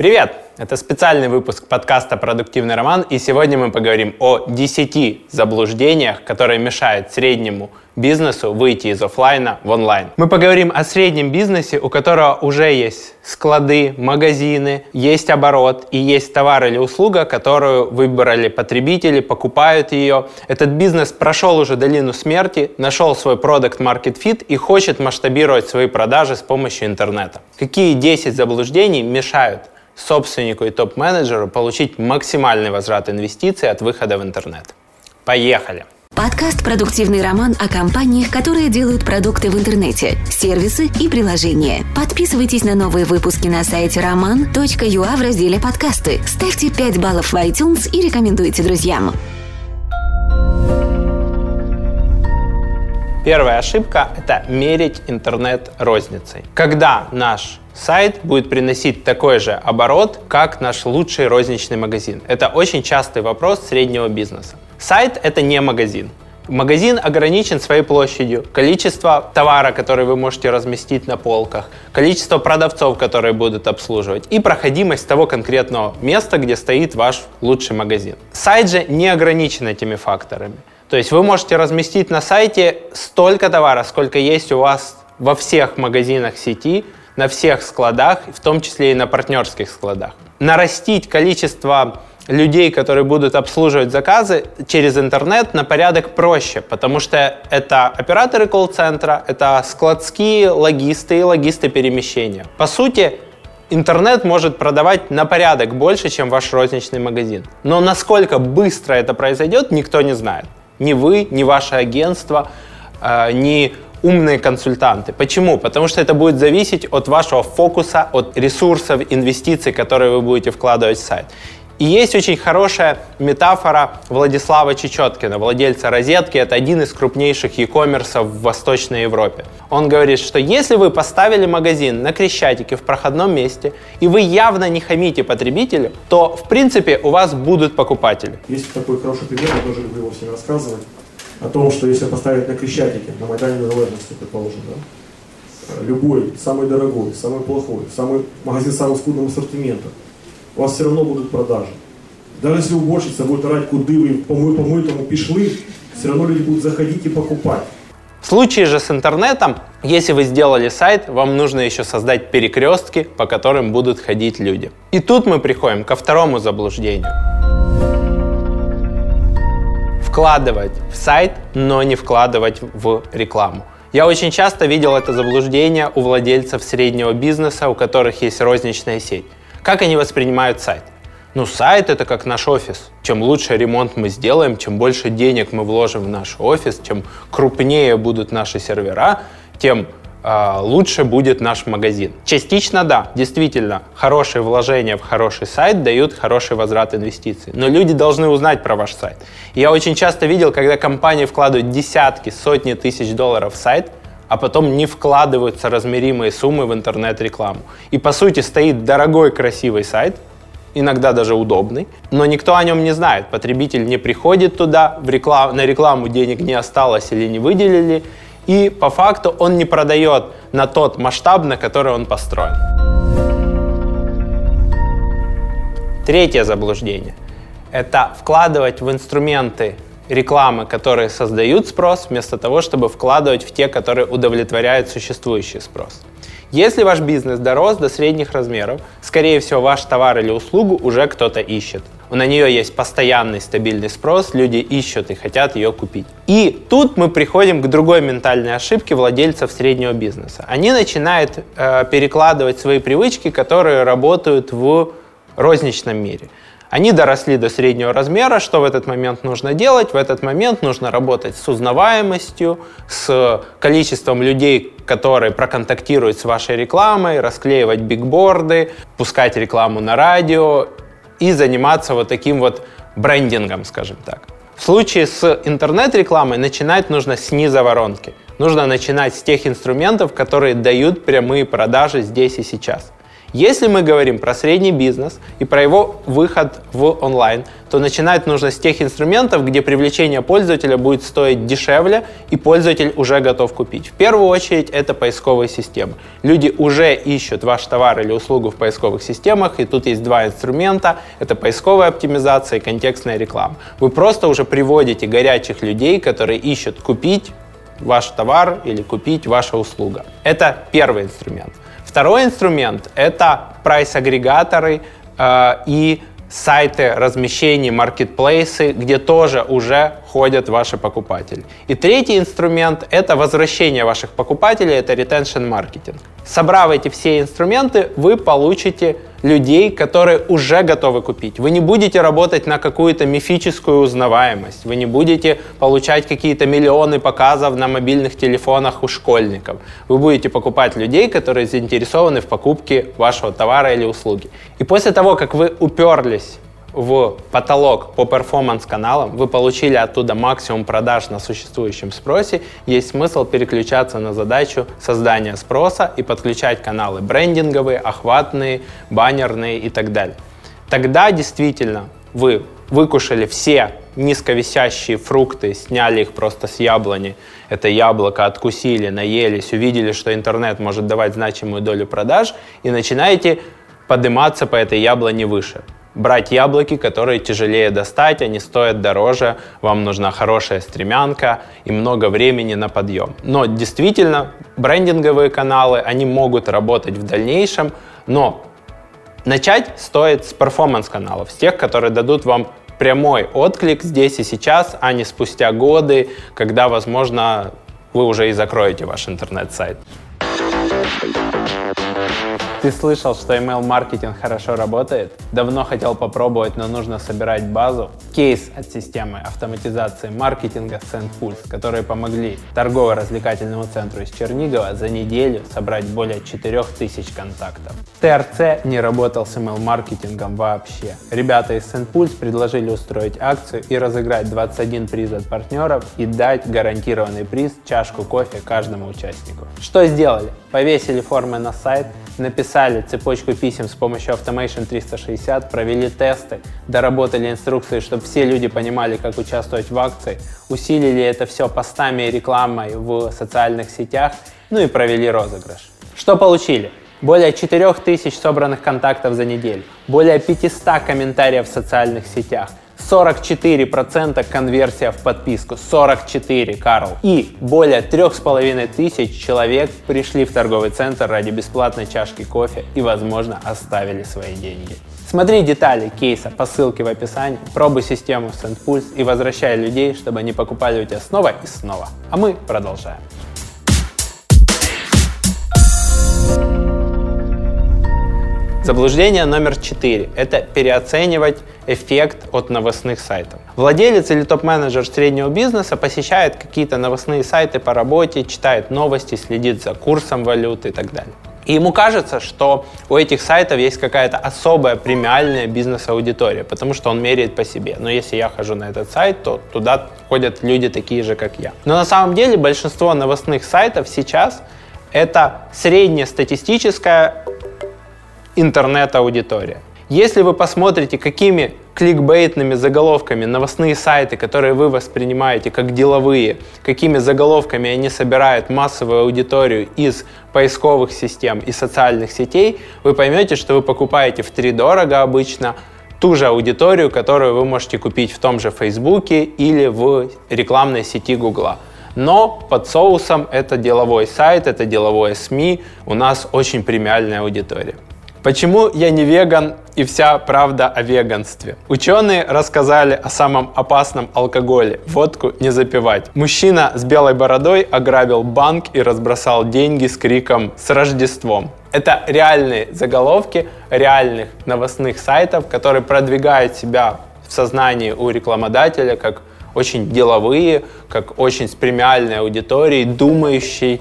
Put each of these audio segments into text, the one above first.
Привет! Это специальный выпуск подкаста «Продуктивный роман», и сегодня мы поговорим о 10 заблуждениях, которые мешают среднему бизнесу выйти из офлайна в онлайн. Мы поговорим о среднем бизнесе, у которого уже есть склады, магазины, есть оборот и есть товар или услуга, которую выбрали потребители, покупают ее. Этот бизнес прошел уже долину смерти, нашел свой продукт Market Fit и хочет масштабировать свои продажи с помощью интернета. Какие 10 заблуждений мешают собственнику и топ-менеджеру получить максимальный возврат инвестиций от выхода в интернет. Поехали! Подкаст «Продуктивный роман» о компаниях, которые делают продукты в интернете, сервисы и приложения. Подписывайтесь на новые выпуски на сайте roman.ua в разделе «Подкасты». Ставьте 5 баллов в iTunes и рекомендуйте друзьям. Первая ошибка – это мерить интернет розницей. Когда наш сайт будет приносить такой же оборот, как наш лучший розничный магазин? Это очень частый вопрос среднего бизнеса. Сайт — это не магазин. Магазин ограничен своей площадью, количество товара, который вы можете разместить на полках, количество продавцов, которые будут обслуживать, и проходимость того конкретного места, где стоит ваш лучший магазин. Сайт же не ограничен этими факторами. То есть вы можете разместить на сайте столько товара, сколько есть у вас во всех магазинах сети, на всех складах, в том числе и на партнерских складах. Нарастить количество людей, которые будут обслуживать заказы через интернет на порядок проще, потому что это операторы колл-центра, это складские логисты и логисты перемещения. По сути, интернет может продавать на порядок больше, чем ваш розничный магазин. Но насколько быстро это произойдет, никто не знает. Ни вы, ни ваше агентство, э, ни умные консультанты. Почему? Потому что это будет зависеть от вашего фокуса, от ресурсов, инвестиций, которые вы будете вкладывать в сайт. И есть очень хорошая метафора Владислава Чечеткина, владельца «Розетки». Это один из крупнейших e-commerce в Восточной Европе. Он говорит, что если вы поставили магазин на Крещатике в проходном месте, и вы явно не хамите потребителю, то, в принципе, у вас будут покупатели. Есть такой хороший пример, я тоже люблю его всем рассказывать, о том, что если поставить на Крещатике, на Майдане Незалежности, предположим, да, любой, самый дорогой, самый плохой, самый магазин с самым скудным ассортиментом, у вас все равно будут продажи. Даже если уборщица будет орать, куды вы, помой, помой, тому пишлы, все равно люди будут заходить и покупать. В случае же с интернетом, если вы сделали сайт, вам нужно еще создать перекрестки, по которым будут ходить люди. И тут мы приходим ко второму заблуждению. Вкладывать в сайт, но не вкладывать в рекламу. Я очень часто видел это заблуждение у владельцев среднего бизнеса, у которых есть розничная сеть. Как они воспринимают сайт? Ну, сайт это как наш офис. Чем лучше ремонт мы сделаем, чем больше денег мы вложим в наш офис, чем крупнее будут наши сервера, тем э, лучше будет наш магазин. Частично да, действительно, хорошие вложения в хороший сайт дают хороший возврат инвестиций. Но люди должны узнать про ваш сайт. я очень часто видел, когда компании вкладывают десятки, сотни тысяч долларов в сайт, а потом не вкладываются размеримые суммы в интернет-рекламу. И по сути стоит дорогой красивый сайт, иногда даже удобный, но никто о нем не знает. Потребитель не приходит туда, в реклам, на рекламу денег не осталось или не выделили, и по факту он не продает на тот масштаб, на который он построен. Третье заблуждение – это вкладывать в инструменты рекламы, которые создают спрос, вместо того, чтобы вкладывать в те, которые удовлетворяют существующий спрос. Если ваш бизнес дорос до средних размеров, скорее всего, ваш товар или услугу уже кто-то ищет. На нее есть постоянный стабильный спрос, люди ищут и хотят ее купить. И тут мы приходим к другой ментальной ошибке владельцев среднего бизнеса. Они начинают э, перекладывать свои привычки, которые работают в розничном мире. Они доросли до среднего размера. Что в этот момент нужно делать? В этот момент нужно работать с узнаваемостью, с количеством людей, которые проконтактируют с вашей рекламой, расклеивать бигборды, пускать рекламу на радио и заниматься вот таким вот брендингом, скажем так. В случае с интернет-рекламой начинать нужно с низа воронки. Нужно начинать с тех инструментов, которые дают прямые продажи здесь и сейчас. Если мы говорим про средний бизнес и про его выход в онлайн, то начинать нужно с тех инструментов, где привлечение пользователя будет стоить дешевле и пользователь уже готов купить. В первую очередь это поисковые системы. Люди уже ищут ваш товар или услугу в поисковых системах, и тут есть два инструмента. Это поисковая оптимизация и контекстная реклама. Вы просто уже приводите горячих людей, которые ищут купить ваш товар или купить ваша услуга. Это первый инструмент. Второй инструмент – это прайс-агрегаторы э, и сайты размещений, маркетплейсы, где тоже уже ходят ваши покупатели. И третий инструмент – это возвращение ваших покупателей, это retention маркетинг. Собрав эти все инструменты, вы получите людей, которые уже готовы купить. Вы не будете работать на какую-то мифическую узнаваемость, вы не будете получать какие-то миллионы показов на мобильных телефонах у школьников. Вы будете покупать людей, которые заинтересованы в покупке вашего товара или услуги. И после того, как вы уперлись в потолок по перформанс-каналам, вы получили оттуда максимум продаж на существующем спросе, есть смысл переключаться на задачу создания спроса и подключать каналы брендинговые, охватные, баннерные и так далее. Тогда действительно вы выкушали все низковисящие фрукты, сняли их просто с яблони, это яблоко откусили, наелись, увидели, что интернет может давать значимую долю продаж и начинаете подниматься по этой яблоне выше брать яблоки, которые тяжелее достать, они стоят дороже, вам нужна хорошая стремянка и много времени на подъем. Но действительно, брендинговые каналы, они могут работать в дальнейшем, но начать стоит с performance -каналов, с тех, которые дадут вам прямой отклик здесь и сейчас, а не спустя годы, когда, возможно, вы уже и закроете ваш интернет-сайт. Ты слышал, что email-маркетинг хорошо работает? Давно хотел попробовать, но нужно собирать базу? Кейс от системы автоматизации маркетинга SendPulse, которые помогли торгово-развлекательному центру из Чернигова за неделю собрать более 4000 контактов. ТРЦ не работал с email-маркетингом вообще. Ребята из SendPulse предложили устроить акцию и разыграть 21 приз от партнеров и дать гарантированный приз чашку кофе каждому участнику. Что сделали? Повесили формы на сайт, написали цепочку писем с помощью Automation 360, провели тесты, доработали инструкции, чтобы все люди понимали, как участвовать в акции, усилили это все постами и рекламой в социальных сетях, ну и провели розыгрыш. Что получили? Более 4000 собранных контактов за неделю, более 500 комментариев в социальных сетях, 44% конверсия в подписку. 44, Карл. И более 3,5 тысяч человек пришли в торговый центр ради бесплатной чашки кофе и, возможно, оставили свои деньги. Смотри детали кейса по ссылке в описании, пробуй систему SendPulse и возвращай людей, чтобы они покупали у тебя снова и снова. А мы продолжаем. Заблуждение номер четыре – это переоценивать эффект от новостных сайтов. Владелец или топ-менеджер среднего бизнеса посещает какие-то новостные сайты по работе, читает новости, следит за курсом валюты и так далее. И ему кажется, что у этих сайтов есть какая-то особая премиальная бизнес-аудитория, потому что он меряет по себе. Но если я хожу на этот сайт, то туда ходят люди такие же, как я. Но на самом деле большинство новостных сайтов сейчас это среднестатистическая интернет-аудитория. Если вы посмотрите, какими кликбейтными заголовками новостные сайты, которые вы воспринимаете как деловые, какими заголовками они собирают массовую аудиторию из поисковых систем и социальных сетей, вы поймете, что вы покупаете в три дорого обычно ту же аудиторию, которую вы можете купить в том же Фейсбуке или в рекламной сети Гугла. Но под соусом это деловой сайт, это деловое СМИ, у нас очень премиальная аудитория. Почему я не веган и вся правда о веганстве? Ученые рассказали о самом опасном алкоголе – водку не запивать. Мужчина с белой бородой ограбил банк и разбросал деньги с криком «С Рождеством!». Это реальные заголовки реальных новостных сайтов, которые продвигают себя в сознании у рекламодателя как очень деловые, как очень с премиальной аудиторией, думающей.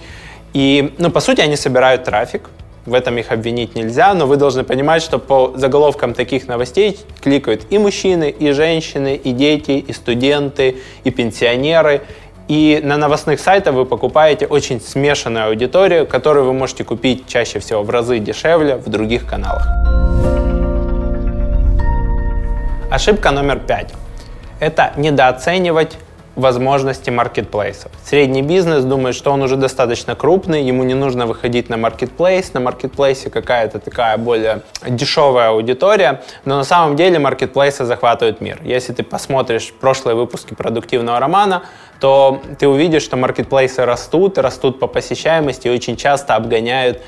И, ну, по сути, они собирают трафик, в этом их обвинить нельзя, но вы должны понимать, что по заголовкам таких новостей кликают и мужчины, и женщины, и дети, и студенты, и пенсионеры. И на новостных сайтах вы покупаете очень смешанную аудиторию, которую вы можете купить чаще всего в разы дешевле в других каналах. Ошибка номер пять – это недооценивать возможности маркетплейсов. Средний бизнес думает, что он уже достаточно крупный, ему не нужно выходить на маркетплейс, на маркетплейсе какая-то такая более дешевая аудитория, но на самом деле маркетплейсы захватывают мир. Если ты посмотришь прошлые выпуски продуктивного романа, то ты увидишь, что маркетплейсы растут, растут по посещаемости и очень часто обгоняют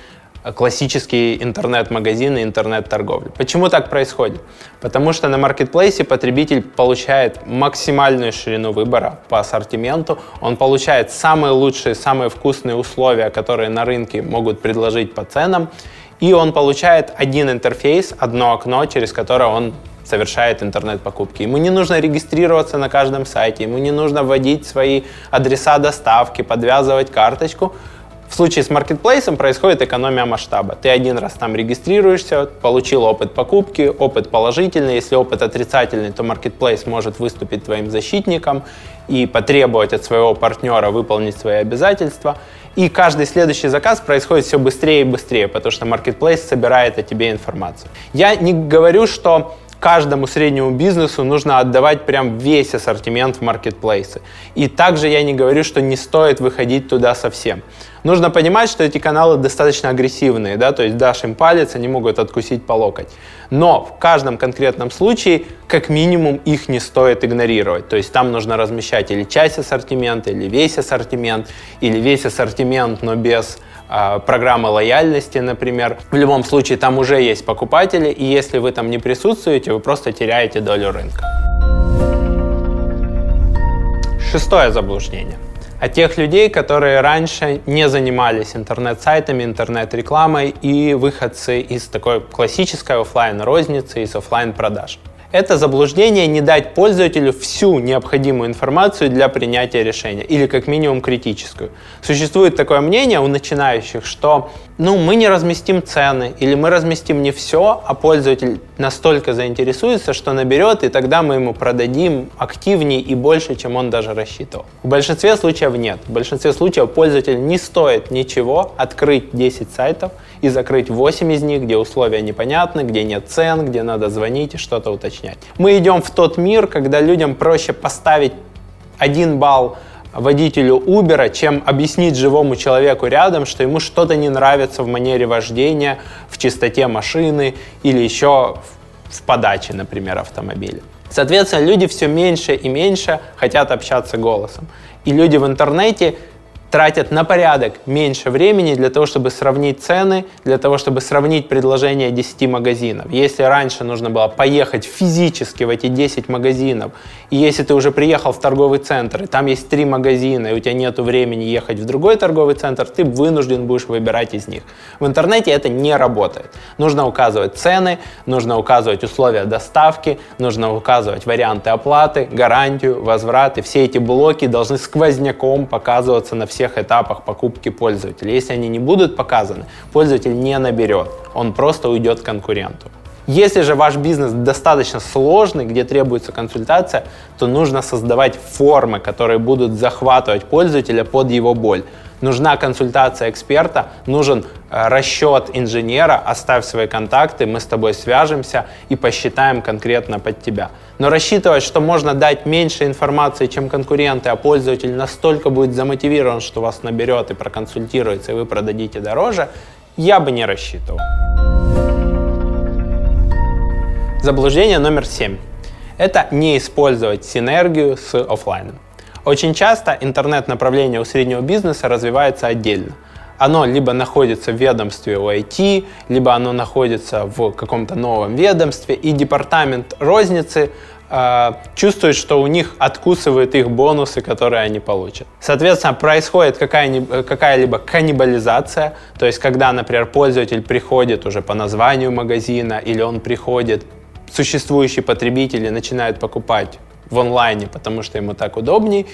классические интернет-магазины, интернет-торговли. Почему так происходит? Потому что на маркетплейсе потребитель получает максимальную ширину выбора по ассортименту, он получает самые лучшие, самые вкусные условия, которые на рынке могут предложить по ценам, и он получает один интерфейс, одно окно, через которое он совершает интернет-покупки. Ему не нужно регистрироваться на каждом сайте, ему не нужно вводить свои адреса доставки, подвязывать карточку. В случае с маркетплейсом происходит экономия масштаба. Ты один раз там регистрируешься, получил опыт покупки, опыт положительный. Если опыт отрицательный, то маркетплейс может выступить твоим защитником и потребовать от своего партнера выполнить свои обязательства. И каждый следующий заказ происходит все быстрее и быстрее, потому что маркетплейс собирает о тебе информацию. Я не говорю, что каждому среднему бизнесу нужно отдавать прям весь ассортимент в маркетплейсы. И также я не говорю, что не стоит выходить туда совсем. Нужно понимать, что эти каналы достаточно агрессивные, да, то есть дашь им палец, они могут откусить по локоть. Но в каждом конкретном случае, как минимум, их не стоит игнорировать. То есть там нужно размещать или часть ассортимента, или весь ассортимент, или весь ассортимент, но без а, программы лояльности, например. В любом случае там уже есть покупатели, и если вы там не присутствуете, вы просто теряете долю рынка. Шестое заблуждение. О тех людей, которые раньше не занимались интернет-сайтами, интернет-рекламой и выходцы из такой классической офлайн розницы из офлайн продаж это заблуждение не дать пользователю всю необходимую информацию для принятия решения, или как минимум критическую. Существует такое мнение у начинающих, что ну, мы не разместим цены, или мы разместим не все, а пользователь настолько заинтересуется, что наберет, и тогда мы ему продадим активнее и больше, чем он даже рассчитывал. В большинстве случаев нет. В большинстве случаев пользователю не стоит ничего открыть 10 сайтов и закрыть 8 из них, где условия непонятны, где нет цен, где надо звонить и что-то уточнять. Мы идем в тот мир, когда людям проще поставить один балл водителю Uber, чем объяснить живому человеку рядом, что ему что-то не нравится в манере вождения, в чистоте машины или еще в подаче, например, автомобиля. Соответственно, люди все меньше и меньше хотят общаться голосом. И люди в интернете тратят на порядок меньше времени для того, чтобы сравнить цены, для того, чтобы сравнить предложения 10 магазинов. Если раньше нужно было поехать физически в эти 10 магазинов, и если ты уже приехал в торговый центр, и там есть 3 магазина, и у тебя нет времени ехать в другой торговый центр, ты вынужден будешь выбирать из них. В интернете это не работает. Нужно указывать цены, нужно указывать условия доставки, нужно указывать варианты оплаты, гарантию, возврат, и все эти блоки должны сквозняком показываться на всех всех этапах покупки пользователя. Если они не будут показаны, пользователь не наберет, он просто уйдет к конкуренту. Если же ваш бизнес достаточно сложный, где требуется консультация, то нужно создавать формы, которые будут захватывать пользователя под его боль. Нужна консультация эксперта, нужен э, расчет инженера, оставь свои контакты, мы с тобой свяжемся и посчитаем конкретно под тебя. Но рассчитывать, что можно дать меньше информации, чем конкуренты, а пользователь настолько будет замотивирован, что вас наберет и проконсультируется, и вы продадите дороже, я бы не рассчитывал. Заблуждение номер семь. Это не использовать синергию с офлайном. Очень часто интернет-направление у среднего бизнеса развивается отдельно. Оно либо находится в ведомстве у IT, либо оно находится в каком-то новом ведомстве, и департамент розницы э, чувствует, что у них откусывают их бонусы, которые они получат. Соответственно, происходит какая-либо каннибализация, то есть когда, например, пользователь приходит уже по названию магазина, или он приходит, существующие потребители начинают покупать в онлайне, потому что ему так удобней.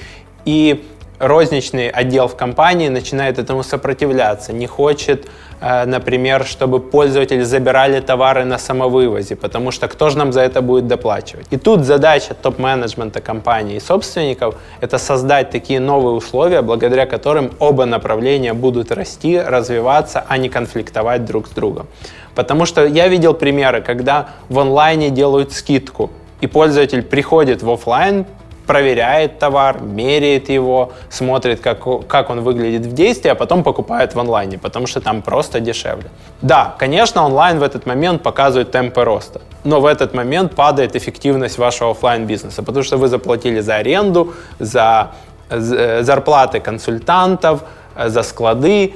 И розничный отдел в компании начинает этому сопротивляться, не хочет например, чтобы пользователи забирали товары на самовывозе, потому что кто же нам за это будет доплачивать? И тут задача топ-менеджмента компании и собственников – это создать такие новые условия, благодаря которым оба направления будут расти, развиваться, а не конфликтовать друг с другом. Потому что я видел примеры, когда в онлайне делают скидку, и пользователь приходит в офлайн, проверяет товар, меряет его, смотрит, как, как он выглядит в действии, а потом покупает в онлайне, потому что там просто дешевле. Да, конечно, онлайн в этот момент показывает темпы роста, но в этот момент падает эффективность вашего офлайн бизнеса, потому что вы заплатили за аренду, за э, зарплаты консультантов, э, за склады,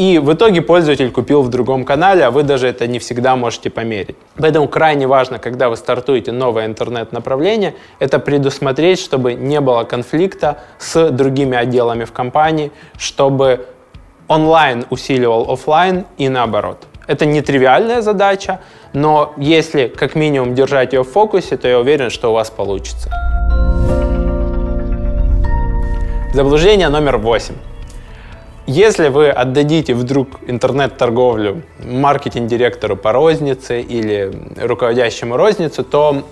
и в итоге пользователь купил в другом канале, а вы даже это не всегда можете померить. Поэтому крайне важно, когда вы стартуете новое интернет-направление, это предусмотреть, чтобы не было конфликта с другими отделами в компании, чтобы онлайн усиливал офлайн и наоборот. Это нетривиальная задача, но если как минимум держать ее в фокусе, то я уверен, что у вас получится. Заблуждение номер восемь. Если вы отдадите вдруг интернет-торговлю маркетинг-директору по рознице или руководящему розницу, то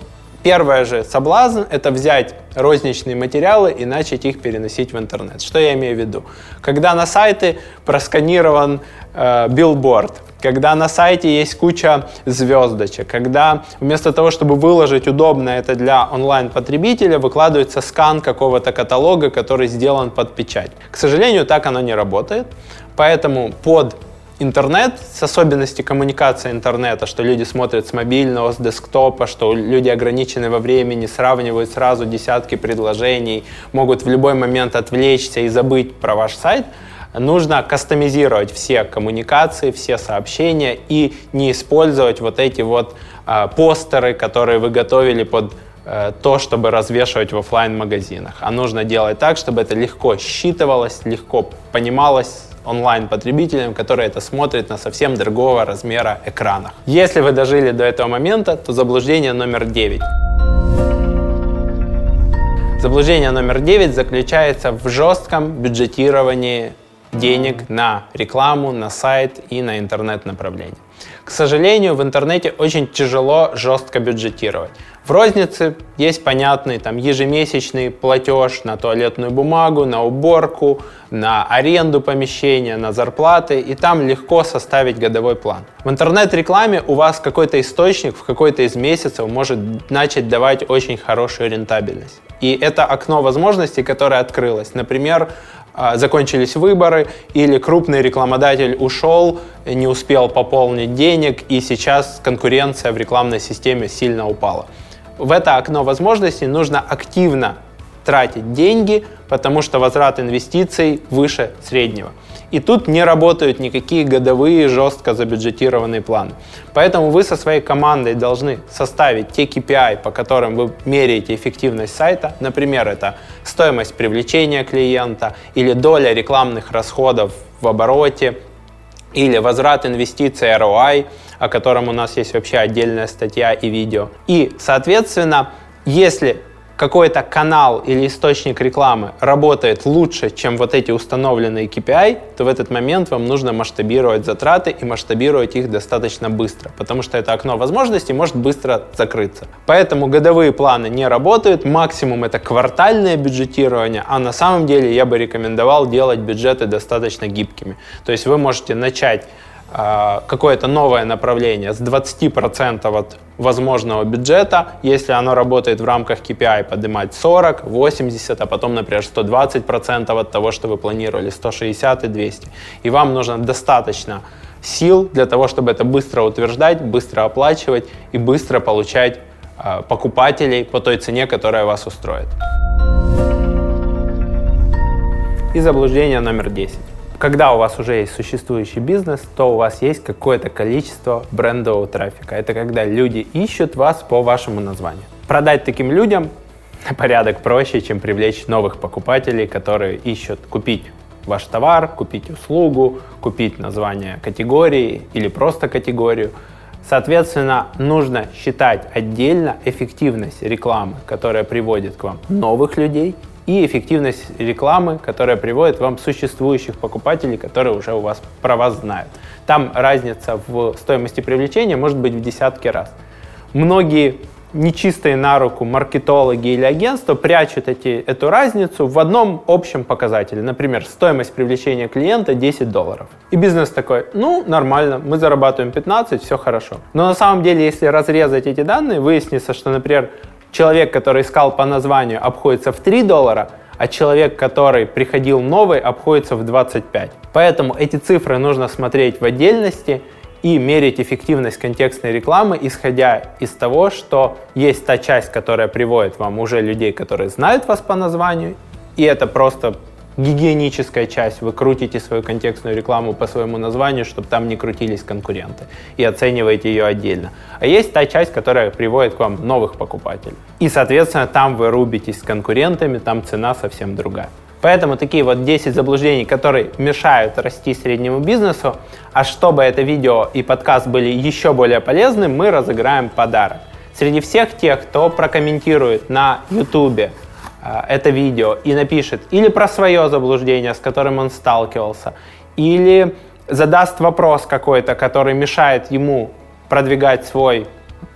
первое же соблазн – это взять розничные материалы и начать их переносить в интернет. Что я имею в виду? Когда на сайты просканирован э, билборд, когда на сайте есть куча звездочек, когда вместо того, чтобы выложить удобно это для онлайн-потребителя, выкладывается скан какого-то каталога, который сделан под печать. К сожалению, так оно не работает, поэтому под интернет, с особенностью коммуникации интернета, что люди смотрят с мобильного, с десктопа, что люди ограничены во времени, сравнивают сразу десятки предложений, могут в любой момент отвлечься и забыть про ваш сайт – нужно кастомизировать все коммуникации, все сообщения и не использовать вот эти вот э, постеры, которые вы готовили под э, то, чтобы развешивать в офлайн магазинах А нужно делать так, чтобы это легко считывалось, легко понималось онлайн-потребителям, которые это смотрят на совсем другого размера экранах. Если вы дожили до этого момента, то заблуждение номер 9. Заблуждение номер 9 заключается в жестком бюджетировании денег на рекламу, на сайт и на интернет-направление. К сожалению, в интернете очень тяжело жестко бюджетировать. В рознице есть понятный там ежемесячный платеж на туалетную бумагу, на уборку, на аренду помещения, на зарплаты, и там легко составить годовой план. В интернет-рекламе у вас какой-то источник в какой-то из месяцев может начать давать очень хорошую рентабельность. И это окно возможностей, которое открылось. Например, а, закончились выборы, или крупный рекламодатель ушел, не успел пополнить денег, и сейчас конкуренция в рекламной системе сильно упала. В это окно возможностей нужно активно тратить деньги, потому что возврат инвестиций выше среднего. И тут не работают никакие годовые жестко забюджетированные планы. Поэтому вы со своей командой должны составить те KPI, по которым вы меряете эффективность сайта. Например, это стоимость привлечения клиента или доля рекламных расходов в обороте, или возврат инвестиций ROI, о котором у нас есть вообще отдельная статья и видео. И, соответственно, если какой-то канал или источник рекламы работает лучше, чем вот эти установленные KPI, то в этот момент вам нужно масштабировать затраты и масштабировать их достаточно быстро, потому что это окно возможностей может быстро закрыться. Поэтому годовые планы не работают, максимум это квартальное бюджетирование, а на самом деле я бы рекомендовал делать бюджеты достаточно гибкими. То есть вы можете начать какое-то новое направление с 20% от возможного бюджета, если оно работает в рамках KPI, поднимать 40, 80, а потом, например, 120% от того, что вы планировали, 160 и 200. И вам нужно достаточно сил для того, чтобы это быстро утверждать, быстро оплачивать и быстро получать э, покупателей по той цене, которая вас устроит. И заблуждение номер 10. Когда у вас уже есть существующий бизнес, то у вас есть какое-то количество брендового трафика. Это когда люди ищут вас по вашему названию. Продать таким людям порядок проще, чем привлечь новых покупателей, которые ищут купить ваш товар, купить услугу, купить название категории или просто категорию. Соответственно, нужно считать отдельно эффективность рекламы, которая приводит к вам новых людей, и эффективность рекламы, которая приводит вам существующих покупателей, которые уже у вас про вас знают. Там разница в стоимости привлечения может быть в десятки раз. Многие нечистые на руку маркетологи или агентства прячут эти, эту разницу в одном общем показателе. Например, стоимость привлечения клиента 10 долларов. И бизнес такой, ну, нормально, мы зарабатываем 15, все хорошо. Но на самом деле, если разрезать эти данные, выяснится, что, например, человек, который искал по названию, обходится в 3 доллара, а человек, который приходил новый, обходится в 25. Поэтому эти цифры нужно смотреть в отдельности – и мерить эффективность контекстной рекламы, исходя из того, что есть та часть, которая приводит вам уже людей, которые знают вас по названию, и это просто гигиеническая часть. Вы крутите свою контекстную рекламу по своему названию, чтобы там не крутились конкуренты, и оцениваете ее отдельно. А есть та часть, которая приводит к вам новых покупателей. И, соответственно, там вы рубитесь с конкурентами, там цена совсем другая. Поэтому такие вот 10 заблуждений, которые мешают расти среднему бизнесу. А чтобы это видео и подкаст были еще более полезны, мы разыграем подарок. Среди всех тех, кто прокомментирует на YouTube это видео и напишет или про свое заблуждение, с которым он сталкивался, или задаст вопрос какой-то, который мешает ему продвигать свой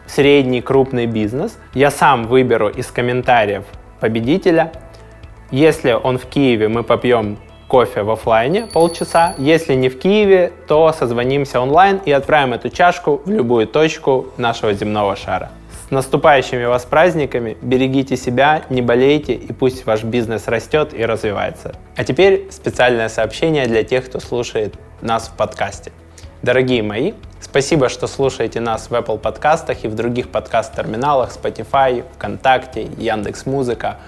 средний крупный бизнес, я сам выберу из комментариев победителя если он в Киеве, мы попьем кофе в офлайне полчаса. Если не в Киеве, то созвонимся онлайн и отправим эту чашку в любую точку нашего земного шара. Наступающими вас праздниками! Берегите себя, не болейте и пусть ваш бизнес растет и развивается. А теперь специальное сообщение для тех, кто слушает нас в подкасте. Дорогие мои, спасибо, что слушаете нас в Apple подкастах и в других подкаст-терминалах Spotify, ВКонтакте, Яндекс.Музыка.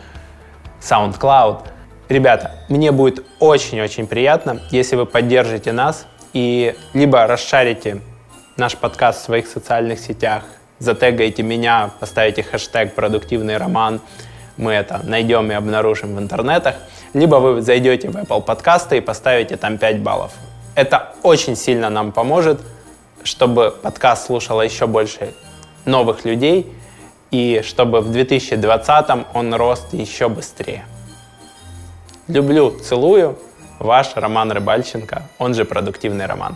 SoundCloud. Ребята, мне будет очень-очень приятно, если вы поддержите нас и либо расшарите наш подкаст в своих социальных сетях, затегаете меня, поставите хэштег «продуктивный роман», мы это найдем и обнаружим в интернетах, либо вы зайдете в Apple подкасты и поставите там 5 баллов. Это очень сильно нам поможет, чтобы подкаст слушало еще больше новых людей – и чтобы в 2020 он рос еще быстрее. Люблю, целую. Ваш Роман Рыбальченко, он же «Продуктивный роман».